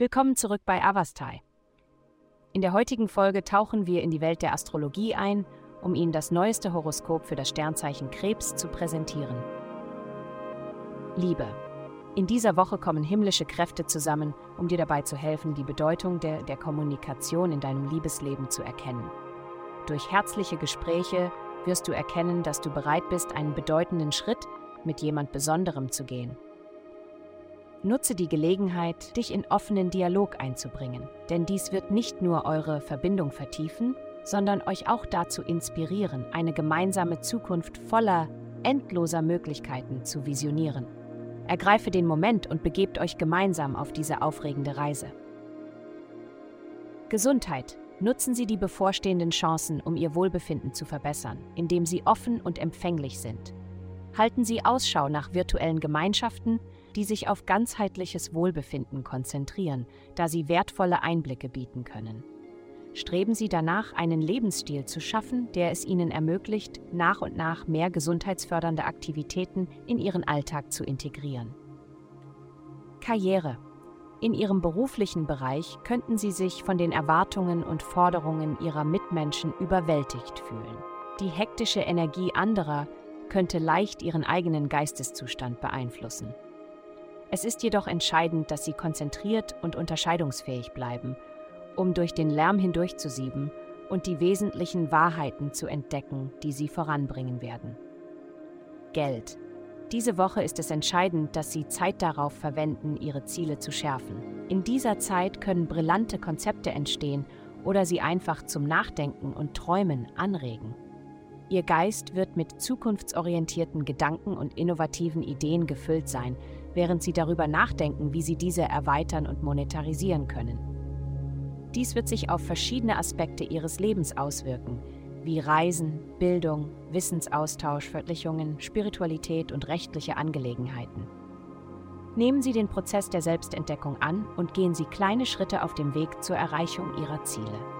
Willkommen zurück bei Avastai. In der heutigen Folge tauchen wir in die Welt der Astrologie ein, um Ihnen das neueste Horoskop für das Sternzeichen Krebs zu präsentieren. Liebe. In dieser Woche kommen himmlische Kräfte zusammen, um dir dabei zu helfen, die Bedeutung der, der Kommunikation in deinem Liebesleben zu erkennen. Durch herzliche Gespräche wirst du erkennen, dass du bereit bist, einen bedeutenden Schritt mit jemand Besonderem zu gehen. Nutze die Gelegenheit, dich in offenen Dialog einzubringen, denn dies wird nicht nur eure Verbindung vertiefen, sondern euch auch dazu inspirieren, eine gemeinsame Zukunft voller endloser Möglichkeiten zu visionieren. Ergreife den Moment und begebt euch gemeinsam auf diese aufregende Reise. Gesundheit. Nutzen Sie die bevorstehenden Chancen, um Ihr Wohlbefinden zu verbessern, indem Sie offen und empfänglich sind. Halten Sie Ausschau nach virtuellen Gemeinschaften, die sich auf ganzheitliches Wohlbefinden konzentrieren, da sie wertvolle Einblicke bieten können. Streben Sie danach, einen Lebensstil zu schaffen, der es Ihnen ermöglicht, nach und nach mehr gesundheitsfördernde Aktivitäten in Ihren Alltag zu integrieren. Karriere. In Ihrem beruflichen Bereich könnten Sie sich von den Erwartungen und Forderungen Ihrer Mitmenschen überwältigt fühlen. Die hektische Energie anderer könnte leicht Ihren eigenen Geisteszustand beeinflussen. Es ist jedoch entscheidend, dass Sie konzentriert und unterscheidungsfähig bleiben um durch den Lärm hindurchzusieben und die wesentlichen Wahrheiten zu entdecken, die sie voranbringen werden. Geld. Diese Woche ist es entscheidend, dass Sie Zeit darauf verwenden, Ihre Ziele zu schärfen. In dieser Zeit können brillante Konzepte entstehen oder Sie einfach zum Nachdenken und Träumen anregen. Ihr Geist wird mit zukunftsorientierten Gedanken und innovativen Ideen gefüllt sein, während Sie darüber nachdenken, wie Sie diese erweitern und monetarisieren können. Dies wird sich auf verschiedene Aspekte ihres Lebens auswirken, wie Reisen, Bildung, Wissensaustausch, Veröffentlichungen, Spiritualität und rechtliche Angelegenheiten. Nehmen Sie den Prozess der Selbstentdeckung an und gehen Sie kleine Schritte auf dem Weg zur Erreichung Ihrer Ziele.